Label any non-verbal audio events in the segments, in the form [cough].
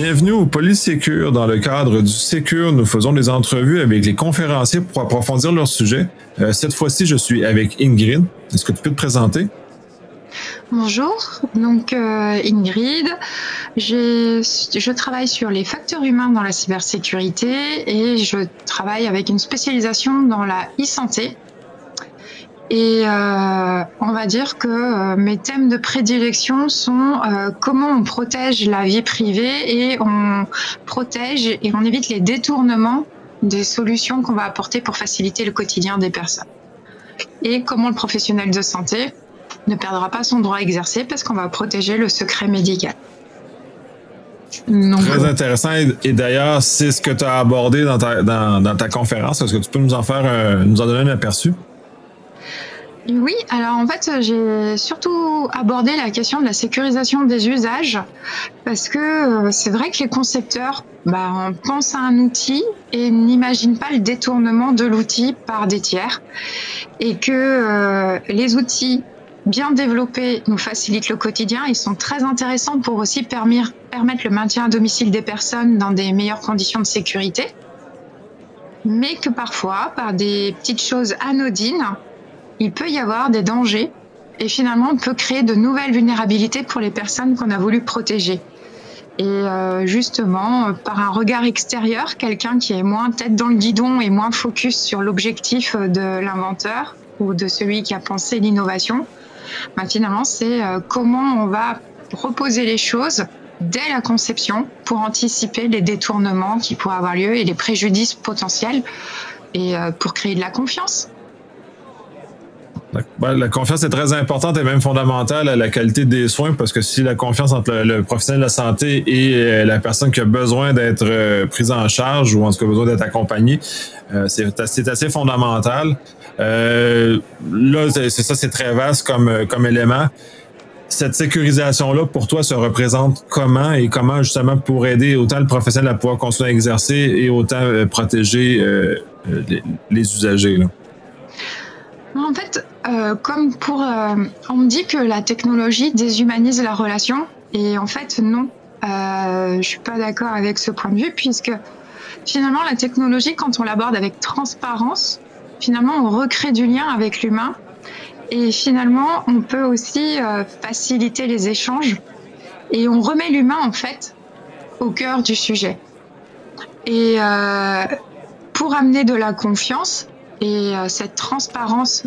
Bienvenue au Polysécure. Dans le cadre du Sécure, nous faisons des entrevues avec les conférenciers pour approfondir leur sujet. Euh, cette fois-ci, je suis avec Ingrid. Est-ce que tu peux te présenter? Bonjour, donc euh, Ingrid, je travaille sur les facteurs humains dans la cybersécurité et je travaille avec une spécialisation dans la e-santé. Et euh, on va dire que euh, mes thèmes de prédilection sont euh, comment on protège la vie privée et on protège et on évite les détournements des solutions qu'on va apporter pour faciliter le quotidien des personnes. Et comment le professionnel de santé ne perdra pas son droit à exercer parce qu'on va protéger le secret médical. Très intéressant. Et, d'ailleurs, c'est ce que tu as abordé dans ta, dans, ta conférence. Est-ce que tu peux nous en faire, nous en donner un aperçu? Oui, alors en fait, j'ai surtout abordé la question de la sécurisation des usages parce que euh, c'est vrai que les concepteurs bah, pensent à un outil et n'imaginent pas le détournement de l'outil par des tiers et que euh, les outils bien développés nous facilitent le quotidien. Ils sont très intéressants pour aussi permettre, permettre le maintien à domicile des personnes dans des meilleures conditions de sécurité mais que parfois, par des petites choses anodines, il peut y avoir des dangers et finalement on peut créer de nouvelles vulnérabilités pour les personnes qu'on a voulu protéger. Et euh, justement, par un regard extérieur, quelqu'un qui est moins tête dans le guidon et moins focus sur l'objectif de l'inventeur ou de celui qui a pensé l'innovation, bah, finalement, c'est euh, comment on va reposer les choses dès la conception pour anticiper les détournements qui pourraient avoir lieu et les préjudices potentiels et euh, pour créer de la confiance. La, confiance est très importante et même fondamentale à la qualité des soins parce que si la confiance entre le, professionnel de la santé et euh, la personne qui a besoin d'être euh, prise en charge ou en tout cas besoin d'être accompagnée, euh, c'est assez, fondamental. là, c'est ça, c'est très vaste comme, comme élément. Cette sécurisation-là, pour toi, se représente comment et comment justement pour aider autant le professionnel à pouvoir continuer à exercer et autant protéger les, les usagers? Là? En fait, euh, comme pour, euh, on me dit que la technologie déshumanise la relation, et en fait non, euh, je suis pas d'accord avec ce point de vue puisque finalement la technologie, quand on l'aborde avec transparence, finalement on recrée du lien avec l'humain, et finalement on peut aussi euh, faciliter les échanges, et on remet l'humain en fait au cœur du sujet. Et pour amener de la confiance, et cette transparence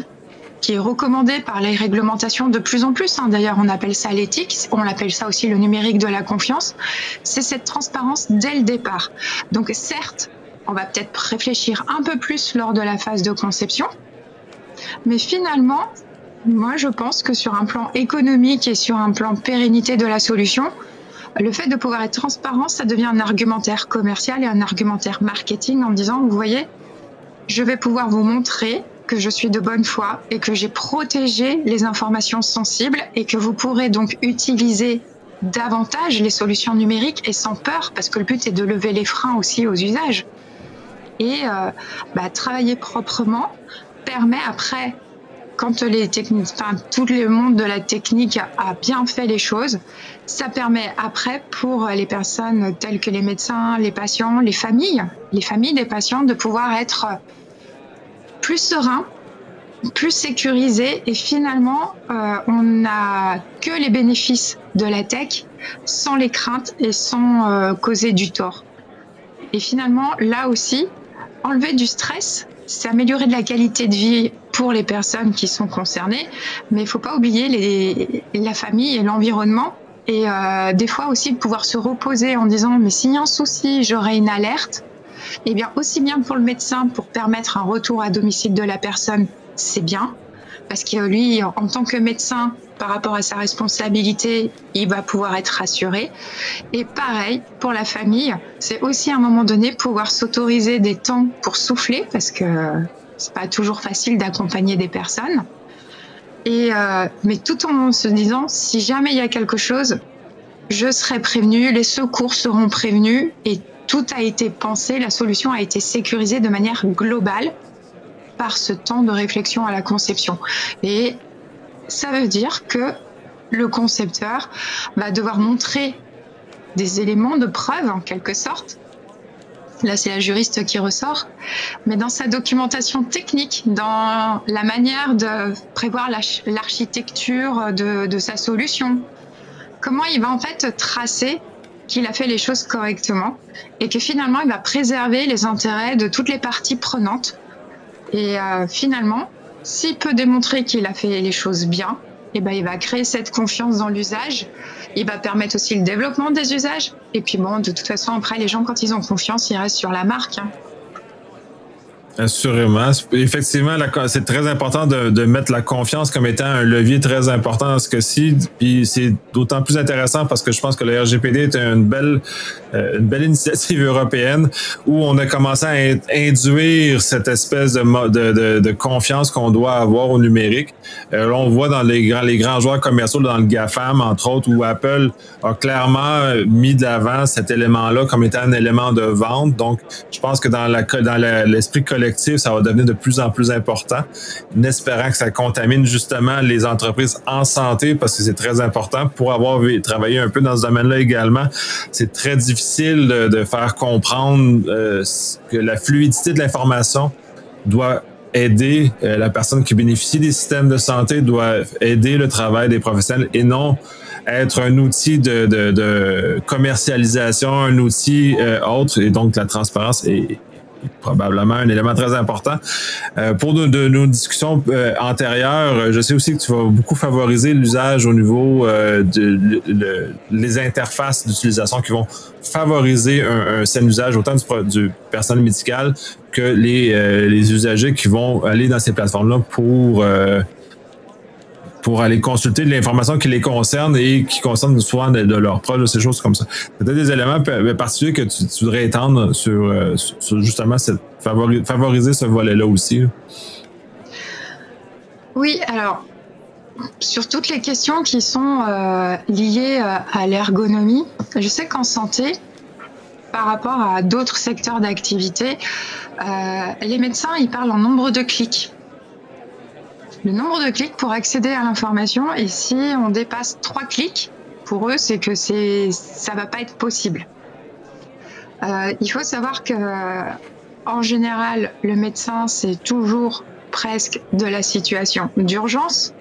qui est recommandé par les réglementations de plus en plus. Hein. D'ailleurs, on appelle ça l'éthique, on appelle ça aussi le numérique de la confiance. C'est cette transparence dès le départ. Donc, certes, on va peut-être réfléchir un peu plus lors de la phase de conception, mais finalement, moi, je pense que sur un plan économique et sur un plan pérennité de la solution, le fait de pouvoir être transparent, ça devient un argumentaire commercial et un argumentaire marketing en disant, vous voyez, je vais pouvoir vous montrer que je suis de bonne foi et que j'ai protégé les informations sensibles et que vous pourrez donc utiliser davantage les solutions numériques et sans peur parce que le but est de lever les freins aussi aux usages. Et euh, bah, travailler proprement permet après, quand les enfin, tout le monde de la technique a bien fait les choses, ça permet après pour les personnes telles que les médecins, les patients, les familles, les familles des patients de pouvoir être plus serein, plus sécurisé et finalement euh, on n'a que les bénéfices de la tech sans les craintes et sans euh, causer du tort. Et finalement là aussi, enlever du stress, c'est améliorer de la qualité de vie pour les personnes qui sont concernées, mais il faut pas oublier les, la famille et l'environnement et euh, des fois aussi pouvoir se reposer en disant mais s'il y a un souci, j'aurai une alerte eh bien, aussi bien pour le médecin, pour permettre un retour à domicile de la personne, c'est bien, parce que lui, en tant que médecin, par rapport à sa responsabilité, il va pouvoir être rassuré. Et pareil, pour la famille, c'est aussi à un moment donné pouvoir s'autoriser des temps pour souffler, parce que c'est pas toujours facile d'accompagner des personnes. Et euh, mais tout en se disant, si jamais il y a quelque chose, je serai prévenu, les secours seront prévenus et tout a été pensé, la solution a été sécurisée de manière globale par ce temps de réflexion à la conception. Et ça veut dire que le concepteur va devoir montrer des éléments de preuve en quelque sorte. Là, c'est la juriste qui ressort. Mais dans sa documentation technique, dans la manière de prévoir l'architecture de, sa solution, comment il va en fait tracer qu'il a fait les choses correctement et que finalement il va préserver les intérêts de toutes les parties prenantes. Et euh, finalement, s'il peut démontrer qu'il a fait les choses bien, et eh ben, il va créer cette confiance dans l'usage. Il va permettre aussi le développement des usages. Et puis bon, de toute façon, après, les gens, quand ils ont confiance, ils restent sur la marque. Hein. Assurément. Effectivement, c'est très important de, mettre la confiance comme étant un levier très important dans ce cas-ci. Puis c'est d'autant plus intéressant parce que je pense que le RGPD est une belle, euh, une belle initiative européenne où on a commencé à induire cette espèce de, de, de confiance qu'on doit avoir au numérique. Euh, là, on voit dans les grands, les grands joueurs commerciaux, dans le GAFAM, entre autres, où Apple a clairement mis de l'avant cet élément-là comme étant un élément de vente. Donc, je pense que dans la dans l'esprit collectif, ça va devenir de plus en plus important, en espérant que ça contamine justement les entreprises en santé parce que c'est très important. Pour avoir travaillé un peu dans ce domaine-là également, c'est très difficile de, faire comprendre euh, que la fluidité de l'information doit aider euh, la personne qui bénéficie des systèmes de santé, doit aider le travail des professionnels et non être un outil de, commercialisation, un outil euh, autre, et donc la transparence est, probablement un élément très important. Euh, pour de, nos discussions euh, antérieures, je sais aussi que tu vas beaucoup favoriser l'usage au niveau euh, de, les interfaces d'utilisation qui vont favoriser un, un sain usage autant du, du personnel médical que les, les usagers qui vont aller dans ces plateformes-là pour pour aller consulter de l'information qui les concerne et qui concerne souvent de, de leurs proches, ces choses comme ça. Peut-être des éléments particuliers que tu, voudrais étendre sur, euh, justement cette, favoriser ce volet-là aussi. Oui, alors sur toutes les questions qui sont euh, liées euh, à l'ergonomie, je sais qu'en santé, par rapport à d'autres secteurs d'activité, les médecins, ils parlent en nombre de clics le nombre de clics pour accéder à l'information. Et si on dépasse trois clics, pour eux, c'est que c'est ça va pas être possible. Euh, il faut savoir que en général, le médecin, c'est toujours presque de la situation d'urgence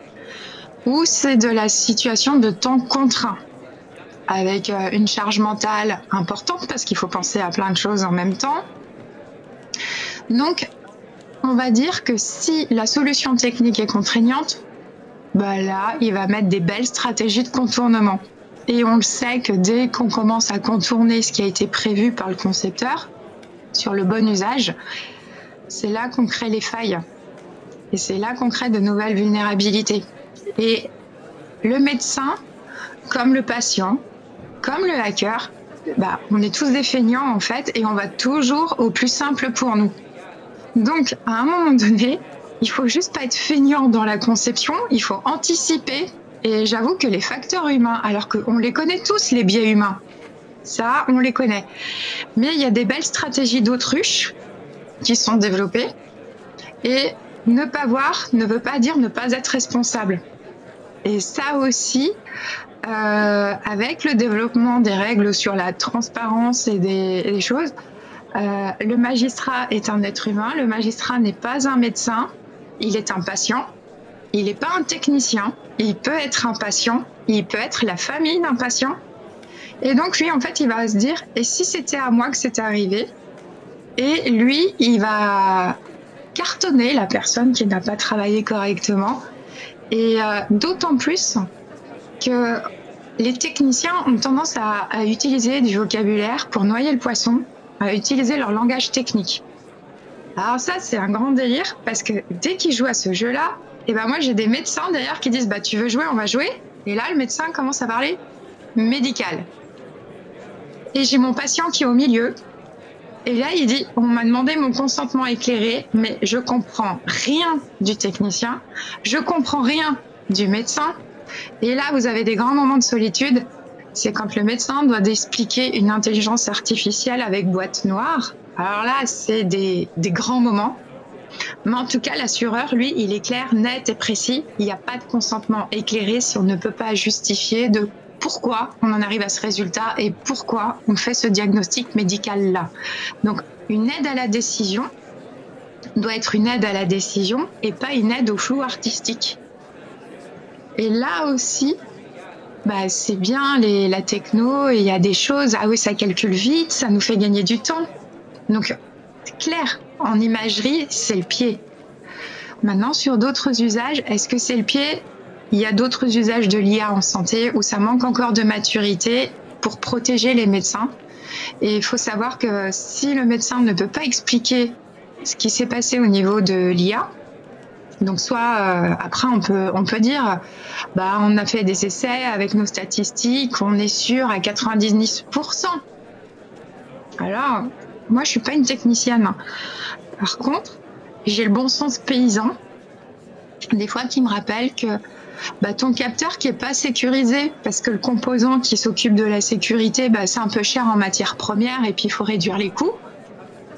ou c'est de la situation de temps contraint avec euh, une charge mentale importante parce qu'il faut penser à plein de choses en même temps. Donc, on va dire que si la solution technique est contraignante, bah là, il va mettre des belles stratégies de contournement. Et on le sait que dès qu'on commence à contourner ce qui a été prévu par le concepteur sur le bon usage, c'est là qu'on crée les failles. Et c'est là qu'on crée de nouvelles vulnérabilités. Et le médecin, comme le patient, comme le hacker, bah, on est tous des feignants en fait, et on va toujours au plus simple pour nous. Donc, à un moment donné, il faut juste pas être feignant dans la conception, il faut anticiper. Et j'avoue que les facteurs humains, alors qu'on les connaît tous, les biais humains, ça, on les connaît. Mais il y a des belles stratégies d'autruche qui sont développées. Et ne pas voir ne veut pas dire ne pas être responsable. Et ça aussi, euh, avec le développement des règles sur la transparence et des choses, euh, le magistrat est un être humain, le magistrat n'est pas un médecin, il est un patient, il n'est pas un technicien, il peut être un patient, il peut être la famille d'un patient. Et donc lui, en fait, il va se dire, et si c'était à moi que c'était arrivé Et lui, il va cartonner la personne qui n'a pas travaillé correctement. Et euh, d'autant plus que les techniciens ont tendance à utiliser du vocabulaire pour noyer le poisson à utiliser leur langage technique. Alors ça, c'est un grand délire parce que dès qu'ils jouent à ce jeu-là, et eh ben moi j'ai des médecins d'ailleurs qui disent bah tu veux jouer, on va jouer. Et là, le médecin commence à parler médical. Et j'ai mon patient qui est au milieu. Et là, il dit on m'a demandé mon consentement éclairé, mais je comprends rien du technicien, je comprends rien du médecin. Et là, vous avez des grands moments de solitude c'est quand le médecin doit expliquer une intelligence artificielle avec boîte noire. Alors là, c'est des, grands moments. Mais en tout cas, l'assureur, lui, il est clair, net et précis. Il n'y a pas de consentement éclairé si on ne peut pas justifier de pourquoi on en arrive à ce résultat et pourquoi on fait ce diagnostic médical là. Donc une aide à la décision doit être une aide à la décision et pas une aide au flou artistique. Et là aussi, bah, c'est bien les, la techno, il y a des choses, ah oui, ça calcule vite, ça nous fait gagner du temps. Donc, clair, en imagerie, c'est le pied. Maintenant, sur d'autres usages, est-ce que c'est le pied? Il y a d'autres usages de l'IA en santé où ça manque encore de maturité pour protéger les médecins. Et il faut savoir que si le médecin ne peut pas expliquer ce qui s'est passé au niveau de l'IA, donc soit euh, après on peut on peut dire bah on a fait des essais avec nos statistiques, on est sûr à 99%. Alors moi je suis pas une technicienne. Par contre, j'ai le bon sens paysan des fois qui me rappelle que bah, ton capteur qui est pas sécurisé parce que le composant qui s'occupe de la sécurité bah, c'est un peu cher en matière première et puis il faut réduire les coûts.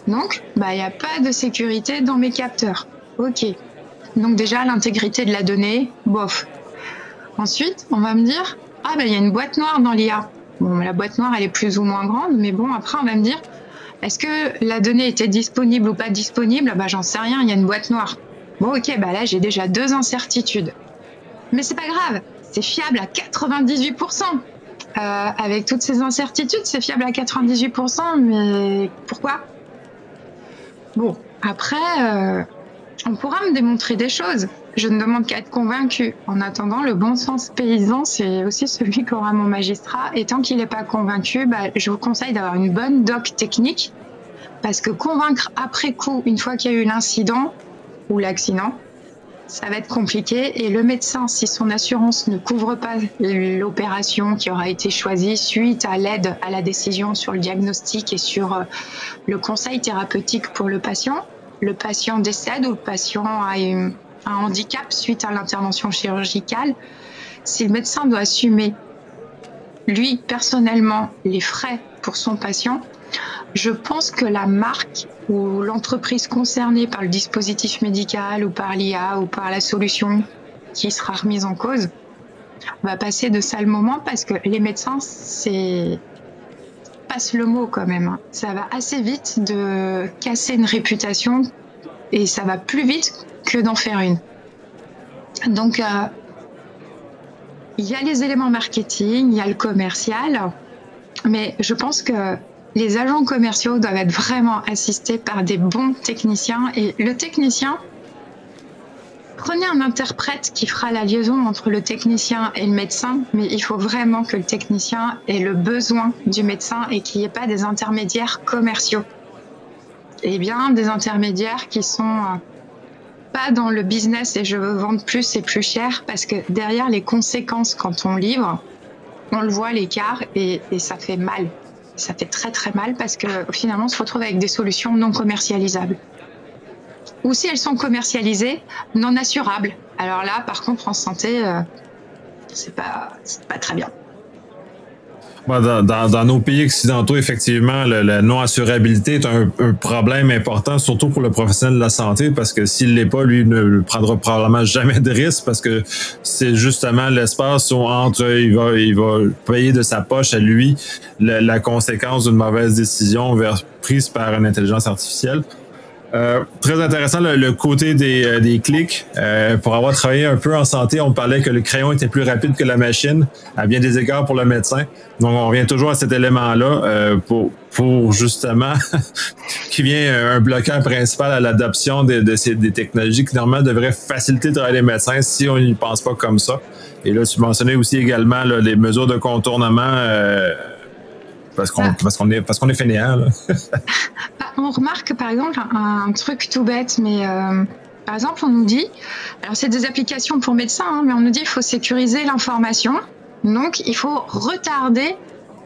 Donc bah il n'y a pas de sécurité dans mes capteurs. Ok, donc déjà, l'intégrité de la donnée, bof. Ensuite, on va me dire, ah ben il y a une boîte noire dans l'IA. Bon, la boîte noire, elle est plus ou moins grande, mais bon, après, on va me dire, est-ce que la donnée était disponible ou pas disponible? Bah j'en sais rien, il y a une boîte noire. Bon, ok, bah là, j'ai déjà deux incertitudes. Mais c'est pas grave, c'est fiable à 98%. Euh, avec toutes ces incertitudes, c'est fiable à 98%, mais pourquoi? Bon, après, euh, on pourra me démontrer des choses. Je ne demande qu'à être convaincu. En attendant, le bon sens paysan, c'est aussi celui qu'aura mon magistrat. Et tant qu'il n'est pas convaincu, bah, je vous conseille d'avoir une bonne doc technique. Parce que convaincre après coup, une fois qu'il y a eu l'incident ou l'accident, ça va être compliqué. Et le médecin, si son assurance ne couvre pas l'opération qui aura été choisie suite à l'aide à la décision sur le diagnostic et sur euh, le conseil thérapeutique pour le patient, le patient décède ou le patient a un handicap suite à l'intervention chirurgicale, si le médecin doit assumer, lui, personnellement, les frais pour son patient, je pense que la marque ou l'entreprise concernée par le dispositif médical ou par l'IA ou par la solution qui sera remise en cause va passer de sales moments parce que les médecins, c'est passe le mot quand même. Ça va assez vite de casser une réputation et ça va plus vite que d'en faire une. Donc, euh, il y a les éléments marketing, il y a le commercial, mais je pense que les agents commerciaux doivent être vraiment assistés par des bons techniciens et le technicien, Prenez un interprète qui fera la liaison entre le technicien et le médecin, mais il faut vraiment que le technicien ait le besoin du médecin et qu'il n'y ait pas des intermédiaires commerciaux. Et bien des intermédiaires qui sont euh, pas dans le business et je veux vendre plus et plus cher parce que derrière les conséquences quand on livre, on le voit l'écart et, et ça fait mal. Ça fait très très mal parce que finalement on se retrouve avec des solutions non commercialisables ou si elles sont commercialisées, non assurables. Alors là, par contre, en santé, euh, c'est pas, pas très bien. Dans, nos pays occidentaux, effectivement, la non-assurabilité est un, problème important, surtout pour le professionnel de la santé, parce que s'il l'est pas, lui ne prendra probablement jamais de risque, parce que c'est justement l'espace entre il va, il va payer de sa poche à lui la conséquence d'une mauvaise décision prise par une intelligence artificielle. Euh, très intéressant le, côté des, euh, des clics. Euh, pour avoir travaillé un peu en santé, on parlait que le crayon était plus rapide que la machine, à bien des égards pour le médecin. Donc on revient toujours à cet élément-là pour, pour justement [laughs] qui vient un bloqueur principal à l'adoption de, de ces, des technologies qui normalement devraient faciliter le travail des médecins si on n'y pense pas comme ça. Et là, tu mentionnais aussi également les mesures de contournement parce qu'on parce qu'on est parce qu'on est fainéant. [laughs] Bah, on remarque par exemple un, truc tout bête, mais euh, par exemple on nous dit, alors c'est des applications pour médecins, hein, mais on nous dit il faut sécuriser l'information, donc il faut retarder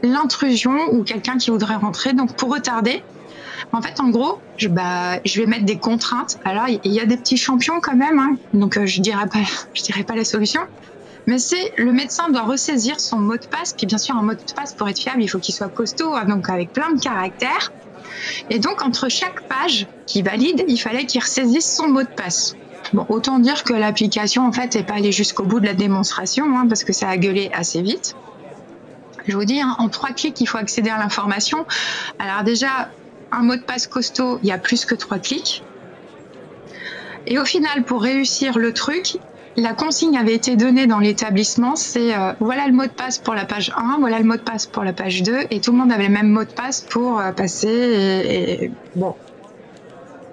l'intrusion ou quelqu'un qui voudrait rentrer. Donc pour retarder, en fait, en gros, je, bah, je vais mettre des contraintes. Alors, il y a des petits champions quand même, hein, donc euh, je dirais pas, [laughs] je dirais pas la solution mais c'est le médecin doit ressaisir son mot de passe. Puis bien sûr, un mot de passe pour être fiable, il faut qu'il soit costaud, hein, donc avec plein de caractères. Et donc entre chaque page qui valide, il fallait qu'il ressaisisse son mot de passe. Bon, autant dire que l'application en fait n'est pas allée jusqu'au bout de la démonstration, hein, parce que ça a gueulé assez vite. je vous dis, hein, en trois clics, il faut accéder à l'information. Alors déjà, un mot de passe costaud, il y a plus que trois clics. Et au final, pour réussir le truc, la consigne avait été donnée dans l'établissement, c'est euh, voilà le mot de passe pour la page 1, voilà le mot de passe pour la page 2, et tout le monde avait le même mot de passe pour euh, passer. Et, bon.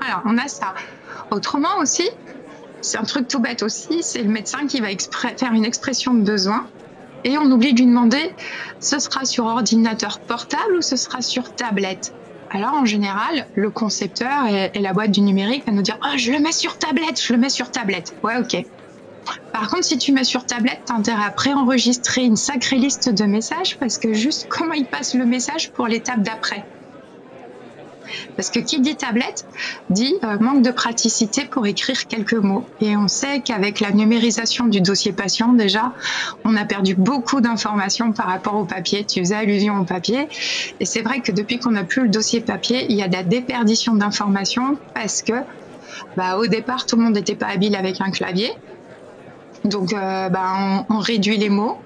Alors, on a ça. Autrement aussi, c'est un truc tout bête aussi, c'est le médecin qui va faire une expression de besoin. Et on oublie de lui demander, ce sera sur ordinateur portable ou ce sera sur tablette? Alors en général, le concepteur et, la boîte du numérique va nous dire oh, je le mets sur tablette, je le mets sur tablette. Ouais, ok. Par contre, si tu mets sur tablette, t'as intérêt à préenregistrer une sacrée liste de messages parce que juste comment il passe le message pour l'étape d'après. Parce que qui dit tablette dit euh, manque de praticité pour écrire quelques mots. Et on sait qu'avec la numérisation du dossier patient, déjà, on a perdu beaucoup d'informations par rapport au papier. Tu faisais allusion au papier. Et c'est vrai que depuis qu'on n'a plus le dossier papier, il y a de la déperdition d'informations parce que bah, au départ, tout le monde n'était pas habile avec un clavier. Donc, euh, bah, on, réduit les mots.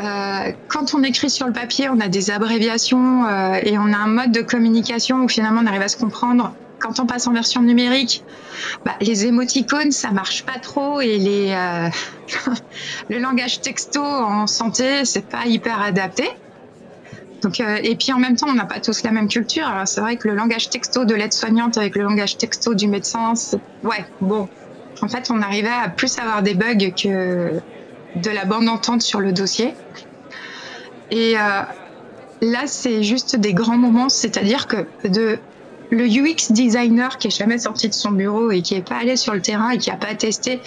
Euh, quand on écrit sur le papier, on a des abréviations euh, et on a un mode de communication où finalement on arrive à se comprendre. Quand on passe en version numérique, bah, les émoticônes, ça marche pas trop et les, [laughs] le langage texto en santé, c'est pas hyper adapté. Donc, et puis en même temps, on n'a pas tous la même culture. C'est vrai que le langage texto de l'aide-soignante avec le langage texto du médecin, ouais, bon, en fait, on arrivait à plus avoir des bugs que de la bande entente sur le dossier. Et euh, là, c'est juste des grands moments, c'est-à-dire que le UX designer qui est jamais sorti de son bureau et qui est pas allé sur le terrain et qui a pas testé,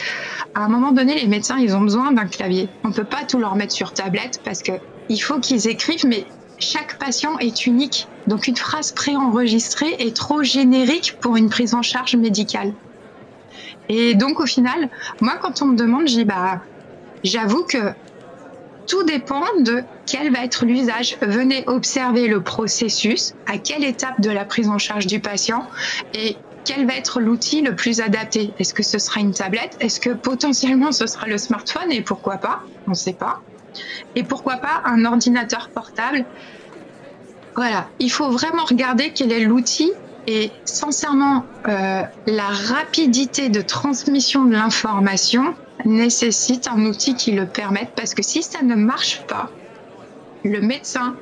à un moment donné, les médecins, ils ont besoin d'un clavier. On peut pas tout leur mettre sur tablette parce que il faut qu'ils écrivent, mais chaque patient est unique. Donc une phrase préenregistrée est trop générique pour une prise en charge médicale. Et donc au final, moi quand on me demande, dis bah j'avoue que tout dépend de quel va être l'usage. Venez observer le processus, à quelle étape de la prise en charge du patient et quel va être l'outil le plus adapté. Est-ce que ce sera une tablette? Est-ce que potentiellement ce sera le smartphone? Et pourquoi pas? On ne sait pas. Et pourquoi pas un ordinateur portable? Voilà, il faut vraiment regarder quel est l'outil et sincèrement, euh, la rapidité de transmission de l'information nécessite un outil qui le permette parce que si ça ne marche pas, le médecin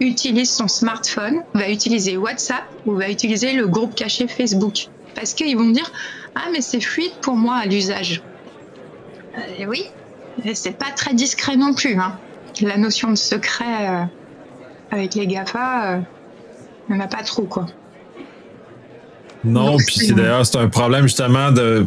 utilise son smartphone, va utiliser WhatsApp ou va utiliser le groupe caché Facebook. Parce qu'ils vont dire Ah, mais c'est fluide pour moi à l'usage. Euh, oui, c'est pas très discret non plus. Hein. La notion de secret euh, avec les GAFA, euh, on n'a pas trop quoi. Non, puis c'est d'ailleurs c'est un problème justement de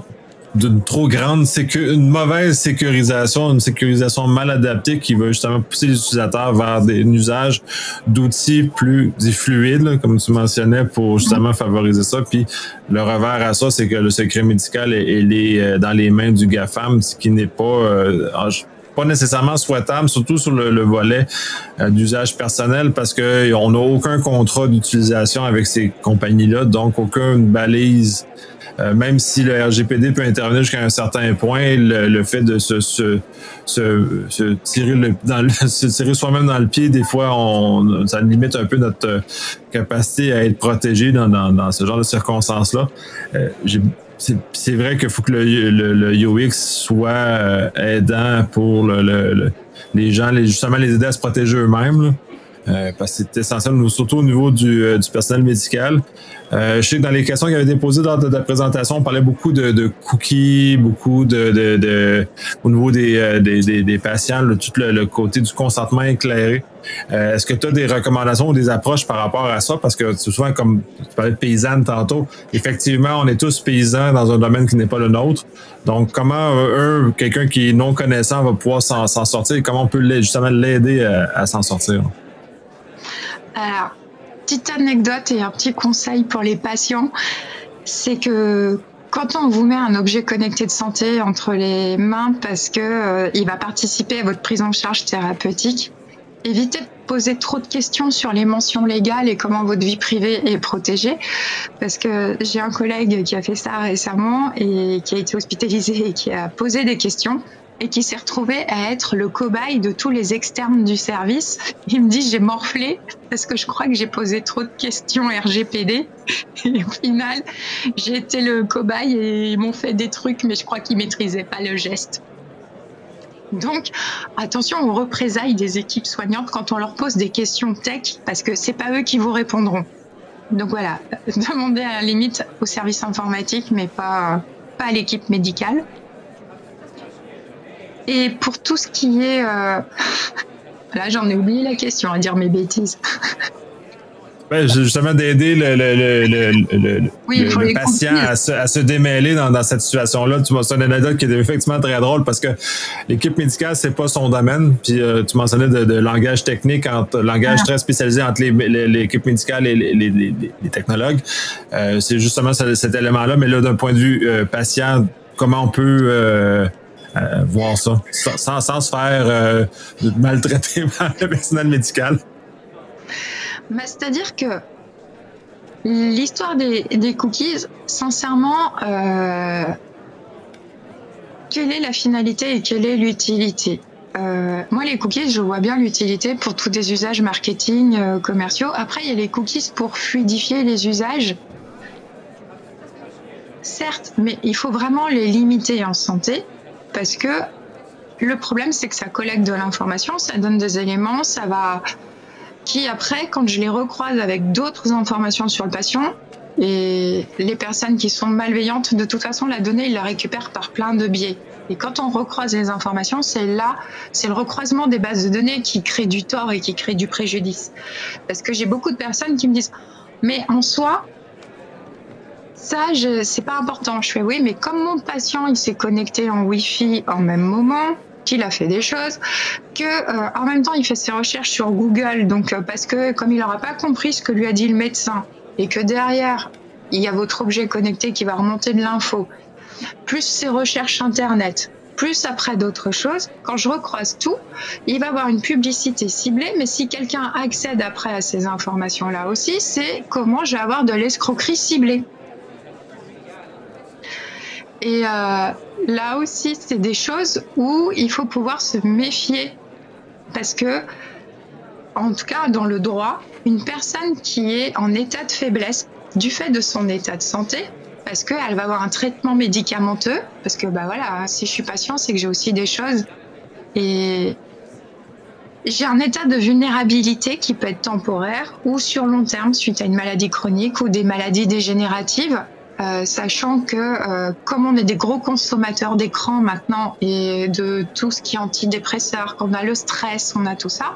d'une trop grande sécu une mauvaise sécurisation, une sécurisation mal adaptée qui va justement pousser les utilisateurs vers des, un usage d'outils plus fluides, comme tu mentionnais, pour justement favoriser ça. Puis le revers à ça, c'est que le secret médical est, est, euh, dans les mains du GAFAM, ce qui n'est pas euh, pas nécessairement souhaitable, surtout sur le, volet euh, d'usage personnel, parce qu'on n'a aucun contrat d'utilisation avec ces compagnies-là, donc aucune balise. Euh, même si le RGPD peut intervenir jusqu'à un certain point, le, fait de se, se, se, tirer, le, dans [laughs] se tirer soi-même dans le pied, des fois, on, ça limite un peu notre capacité à être protégé dans, dans, dans ce genre de circonstances-là. Euh, c'est vrai qu'il faut que le, le, UX soit euh, aidant pour le, les gens, les, justement les aider à se protéger eux-mêmes. Euh, parce que c'est essentiel, surtout au niveau du, euh, du personnel médical. Euh, je sais que dans les questions qui avaient été posées dans ta présentation, on parlait beaucoup de, de cookies, beaucoup de, de, de, au niveau des, euh, des, des, des patients, tout le, côté du consentement éclairé. Est-ce que tu as des recommandations ou des approches par rapport à ça? Parce que souvent, comme tu parlais de paysanne tantôt, effectivement, on est tous paysans dans un domaine qui n'est pas le nôtre. Donc, comment un, quelqu'un qui est non connaissant va pouvoir s'en sortir? Et comment on peut justement l'aider à s'en sortir? Alors, petite anecdote et un petit conseil pour les patients, c'est que quand on vous met un objet connecté de santé entre les mains parce que euh, il va participer à votre prise en charge thérapeutique, évitez de poser trop de questions sur les mentions légales et comment votre vie privée est protégée. Parce que j'ai un collègue qui a fait ça récemment et qui a été hospitalisé et qui a posé des questions. Et qui s'est retrouvé à être le cobaye de tous les externes du service. Il me dit j'ai morflé parce que je crois que j'ai posé trop de questions RGPD et au final j'ai été le cobaye et ils m'ont fait des trucs mais je crois qu'ils maîtrisaient pas le geste. Donc, attention aux représailles des équipes soignantes quand on leur pose des questions tech, parce que c'est pas eux qui vous répondront. Donc voilà, [laughs] demandez à la limite au service informatique, mais pas, pas à l'équipe médicale. Et pour tout ce qui est... Euh... [laughs] Là, j'en ai oublié la question, à dire mes bêtises. Ben, justement, d'aider le, le, le, le patient à se, à se, démêler dans, dans cette situation-là. Tu mentionnais une anecdote qui est effectivement très drôle parce que l'équipe médicale, c'est pas son domaine. Puis euh, tu mentionnais de, de, langage technique, entre langage ah. très spécialisé entre l'équipe médicale et les, les, les, technologues. Euh, c'est justement cet élément-là. Mais là, d'un point de vue euh, patient, comment on peut euh, euh, voir ça sans, se faire maltraiter par le personnel médical? C'est-à-dire que l'histoire des, cookies, sincèrement, euh, quelle est la finalité et quelle est l'utilité? Euh, moi, les cookies, je vois bien l'utilité pour tous des usages marketing euh, commerciaux. Après, il y a les cookies pour fluidifier les usages. Certes, mais il faut vraiment les limiter en santé parce que le problème, c'est que ça collecte de l'information, ça donne des éléments, ça va qui après, quand je les recroise avec d'autres informations sur le patient, et les personnes qui sont malveillantes, de toute façon, la donnée, ils la récupèrent par plein de biais. Et quand on recroise les informations, c'est là, c'est le recroisement des bases de données qui crée du tort et qui crée du préjudice. Parce que j'ai beaucoup de personnes qui me disent, mais en soi, ça, c'est pas important. Je fais oui, mais comme mon patient, il s'est connecté en Wi-Fi en même moment, qu'il a fait des choses, que euh, en même temps il fait ses recherches sur Google, donc euh, parce que comme il n'aura pas compris ce que lui a dit le médecin et que derrière il y a votre objet connecté qui va remonter de l'info, plus ses recherches internet, plus après d'autres choses, quand je recroise tout, il va avoir une publicité ciblée, mais si quelqu'un accède après à ces informations-là aussi, c'est comment je vais avoir de l'escroquerie ciblée. Et euh, là aussi, c'est des choses où il faut pouvoir se méfier. Parce que, en tout cas, dans le droit, une personne qui est en état de faiblesse du fait de son état de santé, parce qu'elle va avoir un traitement médicamenteux, parce que, bah voilà, si je suis patient, c'est que j'ai aussi des choses. Et j'ai un état de vulnérabilité qui peut être temporaire ou sur long terme suite à une maladie chronique ou des maladies dégénératives euh, sachant que euh, comme on est des gros consommateurs d'écran maintenant et de tout ce qui est antidépresseur, qu'on a le stress, on a tout ça,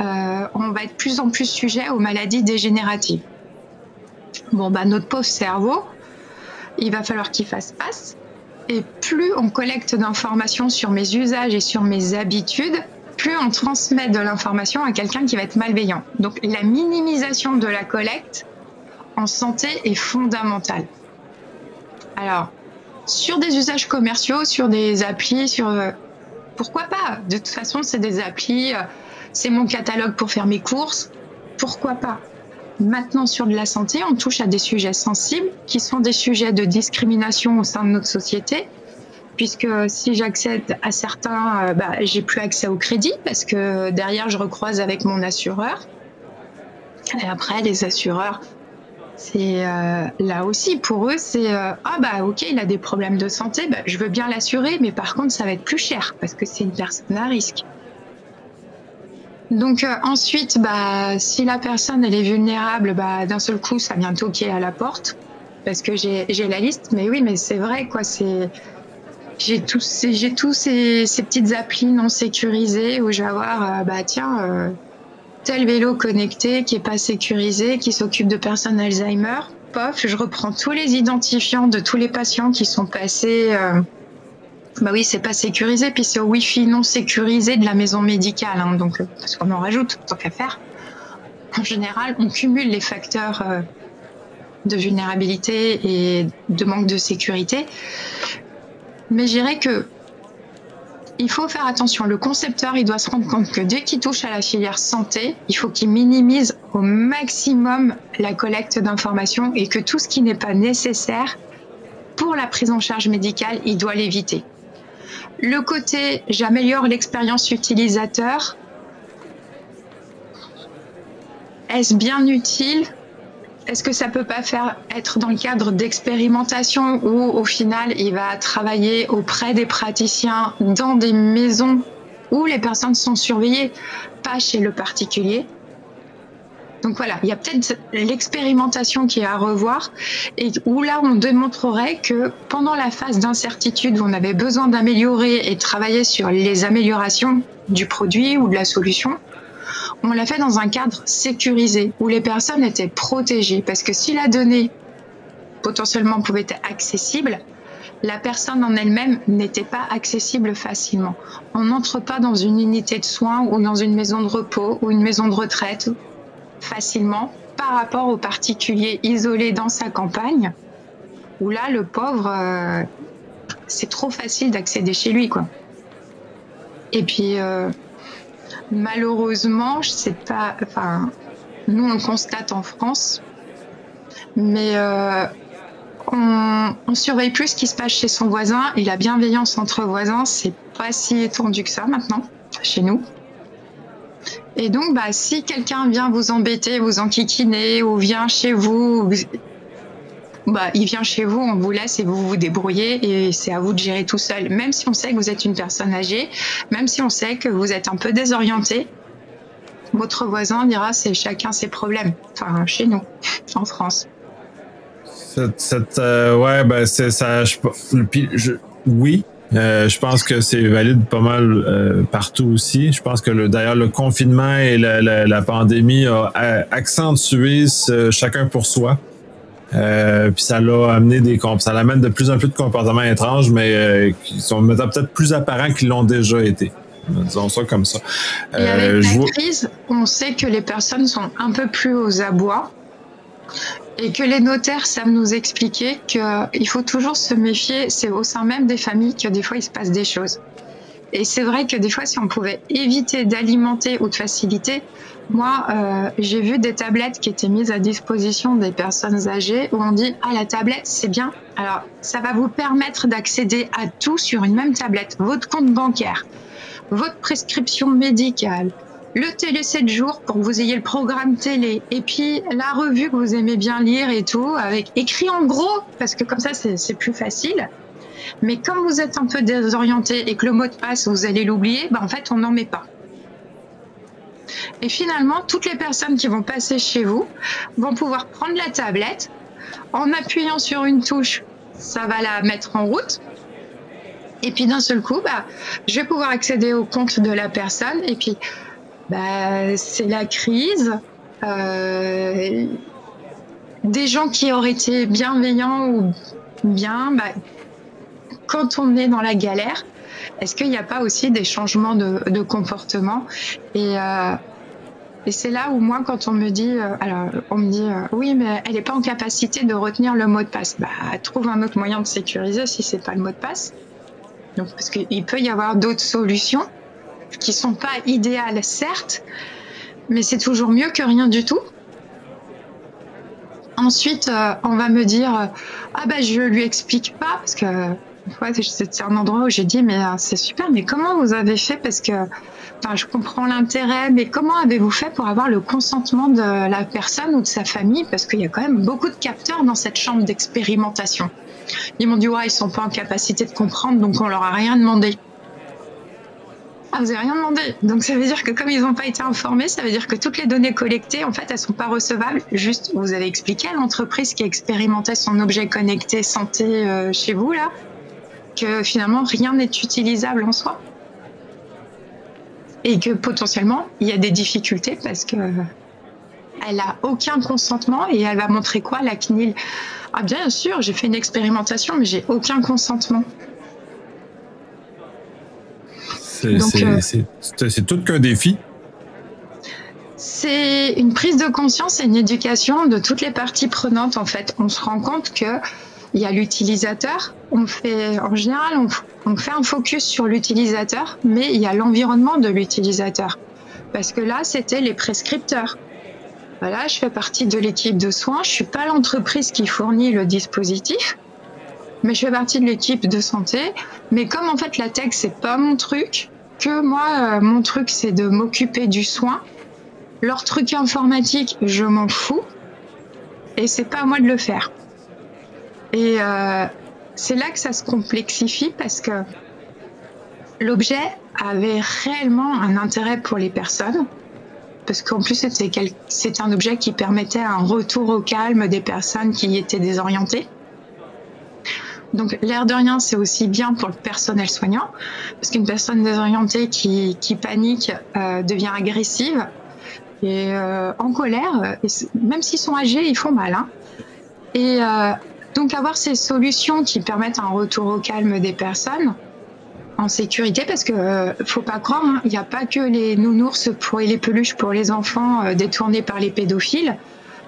euh, on va être plus en plus sujet aux maladies dégénératives. Bon, bah, notre pauvre cerveau, il va falloir qu'il fasse passe. Et plus on collecte d'informations sur mes usages et sur mes habitudes, plus on transmet de l'information à quelqu'un qui va être malveillant. Donc la minimisation de la collecte en santé est fondamentale. Alors, sur des usages commerciaux, sur des applis, sur euh, pourquoi pas? De toute façon, c'est des applis, euh, c'est mon catalogue pour faire mes courses, pourquoi pas? Maintenant, sur de la santé, on touche à des sujets sensibles qui sont des sujets de discrimination au sein de notre société. Puisque si j'accède à certains, euh, bah, j'ai plus accès au crédit parce que derrière, je recroise avec mon assureur. Et après, les assureurs, c'est euh, là aussi pour eux, c'est euh, ah bah ok, il a des problèmes de santé, bah, je veux bien l'assurer, mais par contre ça va être plus cher parce que c'est une personne à risque. Donc euh, ensuite, bah si la personne elle est vulnérable, bah d'un seul coup ça vient toquer à la porte parce que j'ai la liste. Mais oui, mais c'est vrai quoi, c'est j'ai tous j'ai tous ces, ces, petites applis non sécurisées où je vais avoir bah tiens tel vélo connecté qui est pas sécurisé, qui s'occupe de personnes Alzheimer. Pof, je reprends tous les identifiants de tous les patients qui sont passés. Euh, bah oui, c'est pas sécurisé, puis c'est au Wi-Fi non sécurisé de la maison médicale, hein, donc euh, parce qu'on en rajoute tant qu'à faire. En général, on cumule les facteurs euh, de vulnérabilité et de manque de sécurité. Mais je dirais que il faut faire attention. Le concepteur, il doit se rendre compte que dès qu'il touche à la filière santé, il faut qu'il minimise au maximum la collecte d'informations et que tout ce qui n'est pas nécessaire pour la prise en charge médicale, il doit l'éviter. Le côté j'améliore l'expérience utilisateur, est-ce bien utile? Est-ce que ça peut pas faire être dans le cadre d'expérimentation où au final il va travailler auprès des praticiens dans des maisons où les personnes sont surveillées, pas chez le particulier? Donc voilà, il y a peut-être l'expérimentation qui est à revoir et où là on démontrerait que pendant la phase d'incertitude où on avait besoin d'améliorer et travailler sur les améliorations du produit ou de la solution, on l'a fait dans un cadre sécurisé où les personnes étaient protégées parce que si la donnée potentiellement pouvait être accessible, la personne en elle-même n'était pas accessible facilement. On n'entre pas dans une unité de soins ou dans une maison de repos ou une maison de retraite facilement par rapport au particulier isolé dans sa campagne, où là, le pauvre, euh, c'est trop facile d'accéder chez lui, quoi. Et puis, euh, malheureusement, je sais pas, enfin, nous on le constate en France, mais euh, on, surveille plus ce qui se passe chez son voisin et la bienveillance entre voisins, c'est pas si étendu que ça maintenant chez nous. Et donc, bah, si quelqu'un vient vous embêter, vous enquiquiner ou vient chez vous, bah, il vient chez vous, on vous laisse et vous vous débrouillez et c'est à vous de gérer tout seul. Même si on sait que vous êtes une personne âgée, même si on sait que vous êtes un peu désorienté, votre voisin dira c'est chacun ses problèmes. Enfin, chez nous, en France. Cette, euh, ouais, ben ça. Oui, euh, je pense que c'est valide pas mal euh, partout aussi. Je pense que d'ailleurs le confinement et la, pandémie a, accentué ce, chacun pour soi. Euh, puis ça l'a amené des ça l'amène de plus en plus de comportements étranges, mais euh, qui sont peut-être plus apparents qu'ils l'ont déjà été. Disons ça comme ça. Et avec la crise, on sait que les personnes sont un peu plus aux abois et que les notaires savent nous expliquer qu'il faut toujours se méfier, c'est au sein même des familles que des fois il se passe des choses. Et c'est vrai que des fois, si on pouvait éviter d'alimenter ou de faciliter, moi, euh, j'ai vu des tablettes qui étaient mises à disposition des personnes âgées où on dit ah la tablette c'est bien. Alors ça va vous permettre d'accéder à tout sur une même tablette, votre compte bancaire, votre prescription médicale, le télé 7 jours pour que vous ayez le programme télé et puis la revue que vous aimez bien lire et tout avec écrit en gros parce que comme ça c'est plus facile. Mais comme vous êtes un peu désorienté et que le mot de passe vous allez l'oublier, ben en fait on n'en met pas. Et finalement, toutes les personnes qui vont passer chez vous vont pouvoir prendre la tablette en appuyant sur une touche, ça va la mettre en route. Et puis d'un seul coup, bah, je vais pouvoir accéder au compte de la personne et puis bah, c'est la crise. Euh, des gens qui auraient été bienveillants ou bien, bah, quand on est dans la galère, est-ce qu'il n'y a pas aussi des changements de, comportement Et, euh, et c'est là où moi, quand on me dit, euh, alors on me dit, oui, mais elle n'est pas en capacité de retenir le mot de passe. Bah, trouve un autre moyen de sécuriser si c'est pas le mot de passe. Donc, parce qu'il peut y avoir d'autres solutions qui sont pas idéales, certes, mais c'est toujours mieux que rien du tout. Ensuite, euh, on va me dire euh, ah ben je lui explique pas parce que c'est un endroit où j'ai dit mais euh, c'est super mais comment vous avez fait? Parce que enfin, je comprends l'intérêt mais comment avez-vous fait pour avoir le consentement de la personne ou de sa famille? Parce qu'il y a quand même beaucoup de capteurs dans cette chambre d'expérimentation. Ils m'ont dit ouais ils sont pas en capacité de comprendre donc on leur a rien demandé. Ah, vous n'avez rien demandé? Donc ça veut dire que comme ils n'ont pas été informés, ça veut dire que toutes les données collectées, en fait, elles sont pas recevables. Juste, vous avez expliqué à l'entreprise qui expérimentait son objet connecté santé euh, chez vous là, que finalement rien n'est utilisable en soi et que potentiellement il y a des difficultés parce que elle a aucun consentement et elle va montrer quoi la CNIL Ah bien sûr, j'ai fait une expérimentation mais j'ai aucun consentement. Euh, c'est tout qu'un défi. C'est une prise de conscience et une éducation de toutes les parties prenantes. En fait, on se rend compte que il y a l'utilisateur. On fait, en général, on, fait un focus sur l'utilisateur, mais il y a l'environnement de l'utilisateur. Parce que là, c'était les prescripteurs. Voilà, je fais partie de l'équipe de soins. Je suis pas l'entreprise qui fournit le dispositif, mais je fais partie de l'équipe de santé. Mais comme en fait la tech c'est pas mon truc, que moi mon truc c'est de m'occuper du soin. Leur truc informatique, je m'en fous et c'est pas à moi de le faire. Et euh, c'est là que ça se complexifie parce que l'objet avait réellement un intérêt pour les personnes, parce qu'en plus c'était un objet qui permettait un retour au calme des personnes qui étaient désorientées. Donc l'air de rien, c'est aussi bien pour le personnel soignant, parce qu'une personne désorientée qui, panique euh, devient agressive et euh, en colère, même s'ils sont âgés, ils font mal. Hein. Et donc avoir ces solutions qui permettent un retour au calme des personnes en sécurité, parce que euh, faut pas croire, hein, il n'y a pas que les nounours pour, et les peluches pour les enfants euh, détournés par les pédophiles.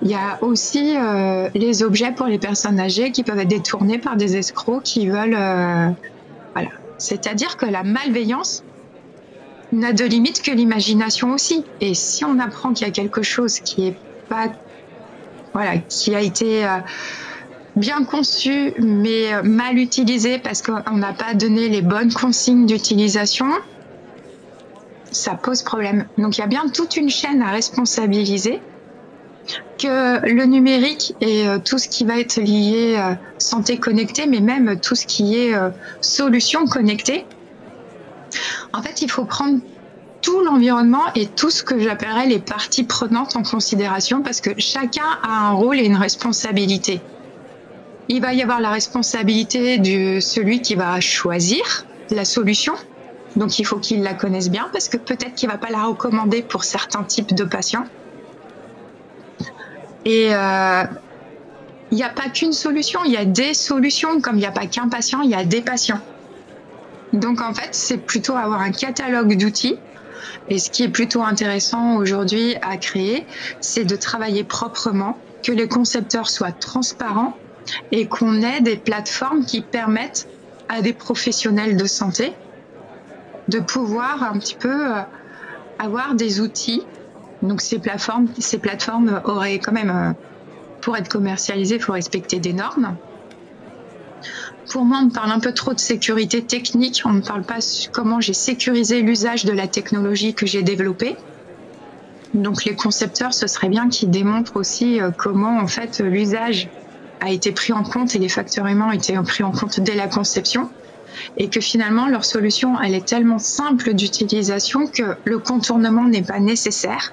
Il y a aussi euh, les objets pour les personnes âgées qui peuvent être détournés par des escrocs qui veulent. voilà. C'est-à-dire que la malveillance n'a de limite que l'imagination aussi. Et si on apprend qu'il y a quelque chose qui est pas, voilà, qui a été bien conçu mais euh, mal utilisé parce qu'on n'a pas donné les bonnes consignes d'utilisation, ça pose problème. Donc il y a bien toute une chaîne à responsabiliser que le numérique et euh, tout ce qui va être lié à euh, santé connectée, mais même tout ce qui est solution connectée. En fait, il faut prendre tout l'environnement et tout ce que j'appellerais les parties prenantes en considération parce que chacun a un rôle et une responsabilité il va y avoir la responsabilité de celui qui va choisir la solution. Donc il faut qu'il la connaisse bien parce que peut-être qu'il va pas la recommander pour certains types de patients. Et euh, il n'y a pas qu'une solution, il y a des solutions. Comme il n'y a pas qu'un patient, il y a des patients. Donc en fait, c'est plutôt avoir un catalogue d'outils. Et ce qui est plutôt intéressant aujourd'hui à créer, c'est de travailler proprement, que les concepteurs soient transparents et qu'on ait des plateformes qui permettent à des professionnels de santé de pouvoir un petit peu euh, avoir des outils. Donc ces plateformes, ces plateformes auraient quand même, euh, pour être commercialisées, il faut respecter des normes. Pour moi, on parle un peu trop de sécurité technique. On ne parle pas comment j'ai sécurisé l'usage de la technologie que j'ai développée. Donc les concepteurs, ce serait bien qu'ils démontrent aussi euh, comment en fait l'usage a été pris en compte et les facteurs humains ont été pris en compte dès la conception. Et que finalement leur solution elle est tellement simple d'utilisation que le contournement n'est pas nécessaire,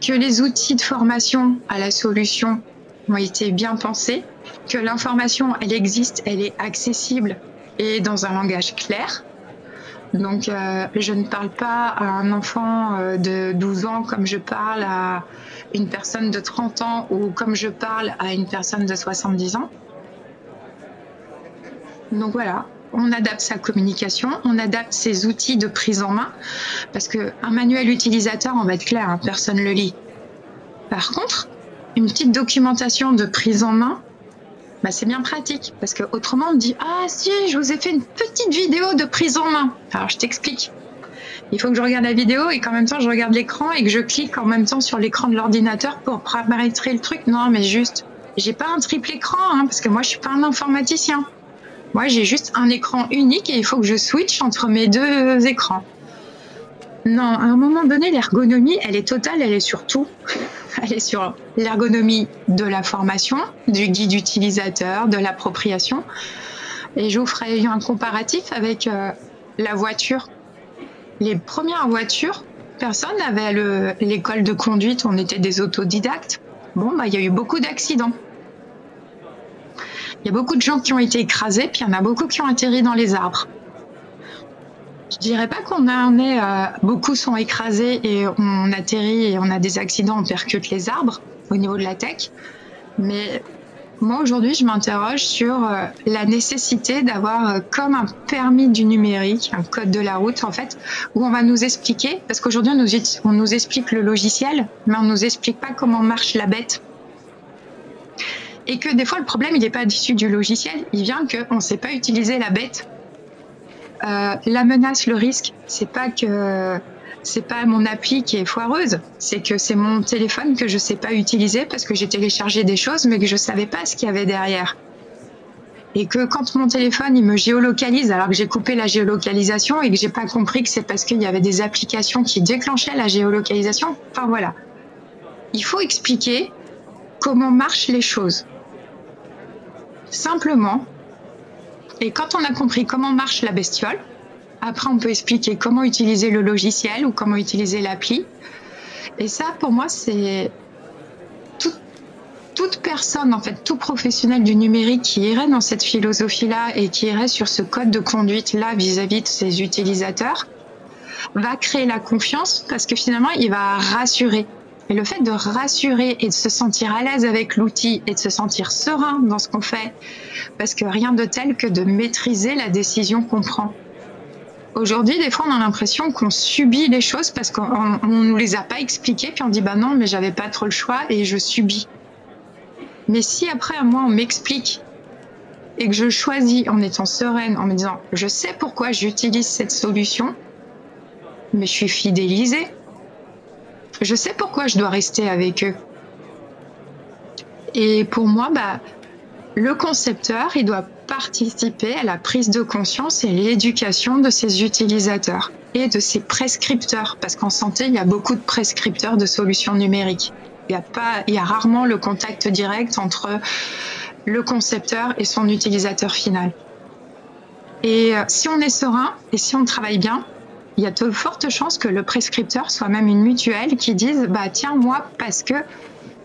que les outils de formation à la solution ont été bien pensés, que l'information elle existe, elle est accessible et dans un langage clair. Donc euh, je ne parle pas à un enfant euh, de 12 ans comme je parle à une personne de 30 ans ou comme je parle à une personne de 70 ans. Donc voilà, on adapte sa communication, on adapte ses outils de prise en main, parce qu'un manuel utilisateur, on va être clair, hein, personne ne le lit. Par contre, une petite documentation de prise en main, bah, c'est bien pratique, parce qu'autrement on dit Ah si, je vous ai fait une petite vidéo de prise en main. Alors je t'explique il faut que je regarde la vidéo et qu'en même temps je regarde l'écran et que je clique en même temps sur l'écran de l'ordinateur pour paramétrer le truc. Non, mais juste, j'ai pas un triple écran hein, parce que moi je suis pas un informaticien. Moi j'ai juste un écran unique et il faut que je switch entre mes deux écrans. Non, à un moment donné, l'ergonomie, elle est totale, elle est sur tout. [laughs] Elle est sur l'ergonomie de la formation, du guide utilisateur, de l'appropriation. Et je vous ferai un comparatif avec euh, la voiture les premières voitures, personne n'avait l'école de conduite, on était des autodidactes. Bon, bah, il y a eu beaucoup d'accidents. Il y a beaucoup de gens qui ont été écrasés, puis il y en a beaucoup qui ont atterri dans les arbres. Je dirais pas qu'on en est, euh, beaucoup sont écrasés et on atterrit et on a des accidents, on percute les arbres au niveau de la tech. Mais moi, aujourd'hui, je m'interroge sur euh, la nécessité d'avoir euh, comme un permis du numérique, un code de la route, en fait, où on va nous expliquer, parce qu'aujourd'hui, on nous, explique le logiciel, mais on nous explique pas comment marche la bête. Et que des fois, le problème, il n'est pas issu du logiciel, il vient qu'on ne sait pas utiliser la bête. Euh, la menace, le risque, c'est pas que c'est pas mon appli qui est foireuse, c'est que c'est mon téléphone que je sais pas utiliser parce que j'ai téléchargé des choses mais que je savais pas ce qu'il y avait derrière. et que quand mon téléphone il me géolocalise alors que j'ai coupé la géolocalisation et que j'ai pas compris que c'est parce qu'il y avait des applications qui déclenchaient la géolocalisation. Enfin voilà. Il faut expliquer comment marchent les choses. Simplement. Et quand on a compris comment marche la bestiole, après on peut expliquer comment utiliser le logiciel ou comment utiliser l'appli. Et ça, pour moi, c'est toute personne, en fait, tout professionnel du numérique qui irait dans cette philosophie-là et qui irait sur ce code de conduite-là vis-à-vis de ses utilisateurs, va créer la confiance parce que finalement, il va rassurer. Et le fait de rassurer et de se sentir à l'aise avec l'outil et de se sentir serein dans ce qu'on fait, parce que rien de tel que de maîtriser la décision qu'on prend. Aujourd'hui, des fois, on a l'impression qu'on subit les choses parce qu'on ne nous les a pas expliquées, puis on dit bah non, mais j'avais pas trop le choix et je subis. Mais si après, moi, on m'explique et que je choisis en étant sereine, en me disant, je sais pourquoi j'utilise cette solution, mais je suis fidélisée. Je sais pourquoi je dois rester avec eux. Et pour moi, bah, le concepteur, il doit participer à la prise de conscience et l'éducation de ses utilisateurs et de ses prescripteurs, parce qu'en santé, il y a beaucoup de prescripteurs de solutions numériques. Il y a pas, il y a rarement le contact direct entre le concepteur et son utilisateur final. Et euh, si on est serein et si on travaille bien, il y a de fortes chances que le prescripteur soit même une mutuelle qui dise bah tiens moi parce que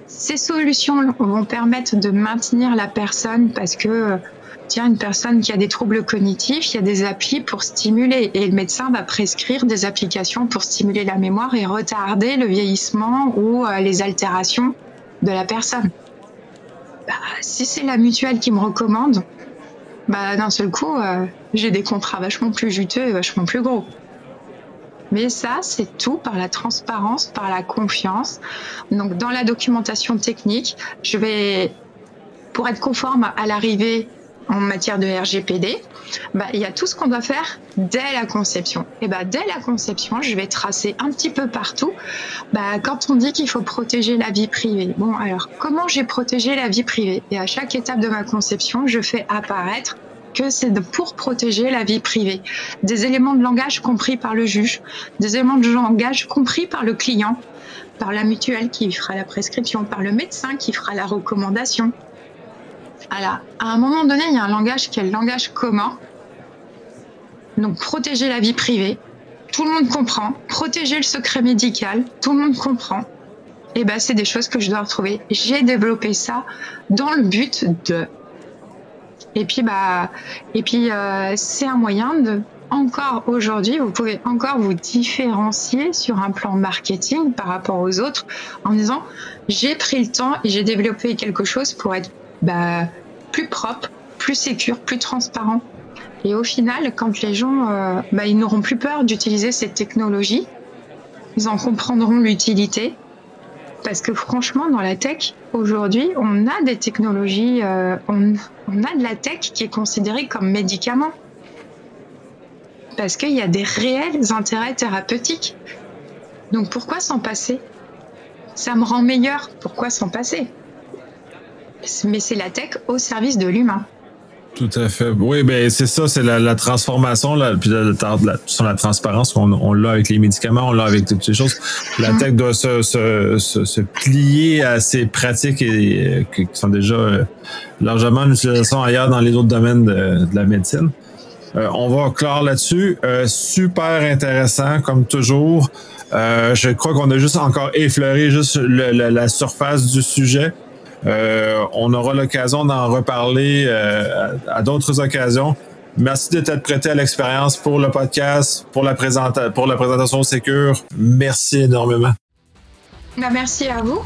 ces solutions vont permettre de maintenir la personne parce que tiens, une personne qui a des troubles cognitifs, il y a des applis pour stimuler et le médecin va prescrire des applications pour stimuler la mémoire et retarder le vieillissement ou euh, les altérations de la personne. Bah, si c'est la mutuelle qui me recommande, bah, d'un seul coup, euh, j'ai des contrats vachement plus juteux et vachement plus gros. Mais ça, c'est tout par la transparence, par la confiance. Donc, dans la documentation technique, je vais, pour être conforme à l'arrivée en matière de RGPD, bah, il y a tout ce qu'on doit faire dès la conception. Et bah, dès la conception, je vais tracer un petit peu partout. Bah, quand on dit qu'il faut protéger la vie privée, bon, alors comment j'ai protégé la vie privée? Et à chaque étape de ma conception, je fais apparaître que c'est pour protéger la vie privée. Des éléments de langage compris par le juge, des éléments de langage compris par le client, par la mutuelle qui fera la prescription, par le médecin qui fera la recommandation, alors, à un moment donné, il y a un langage qui est le langage commun. Donc, protéger la vie privée, tout le monde comprend. Protéger le secret médical, tout le monde comprend. Et eh ben, c'est des choses que je dois retrouver. J'ai développé ça dans le but de. Et puis, bah, et puis, euh, c'est un moyen de encore aujourd'hui, vous pouvez encore vous différencier sur un plan marketing par rapport aux autres en disant j'ai pris le temps et j'ai développé quelque chose pour être bah, plus propre, plus sécure, plus transparent. Et au final, quand les gens, euh, bah, ils n'auront plus peur d'utiliser cette technologie, ils en comprendront l'utilité. Parce que franchement, dans la tech, aujourd'hui, on a des technologies, euh, on, on, a de la tech qui est considérée comme médicament. Parce qu'il y a des réels intérêts thérapeutiques. Donc pourquoi s'en passer? Ça me rend meilleur, pourquoi s'en passer? Mais c'est la tech au service de l'humain. Tout à fait. Oui, ben c'est ça, c'est la, transformation, puis la, sur la transparence, on, on l'a avec les médicaments, on l'a avec toutes ces choses. La tech doit se, se, se, plier à ces pratiques et, qui sont déjà euh, largement en utilisation ailleurs dans les autres domaines de, la médecine. Euh, on va clore là-dessus. Euh, super intéressant, comme toujours. je crois qu'on a juste encore effleuré juste la surface du sujet. Euh, on aura l'occasion d'en reparler euh, à, d'autres occasions. Merci d'être prêté à l'expérience pour le podcast, pour la, pour la présentation Sécure. Merci énormément. Ben, merci à vous.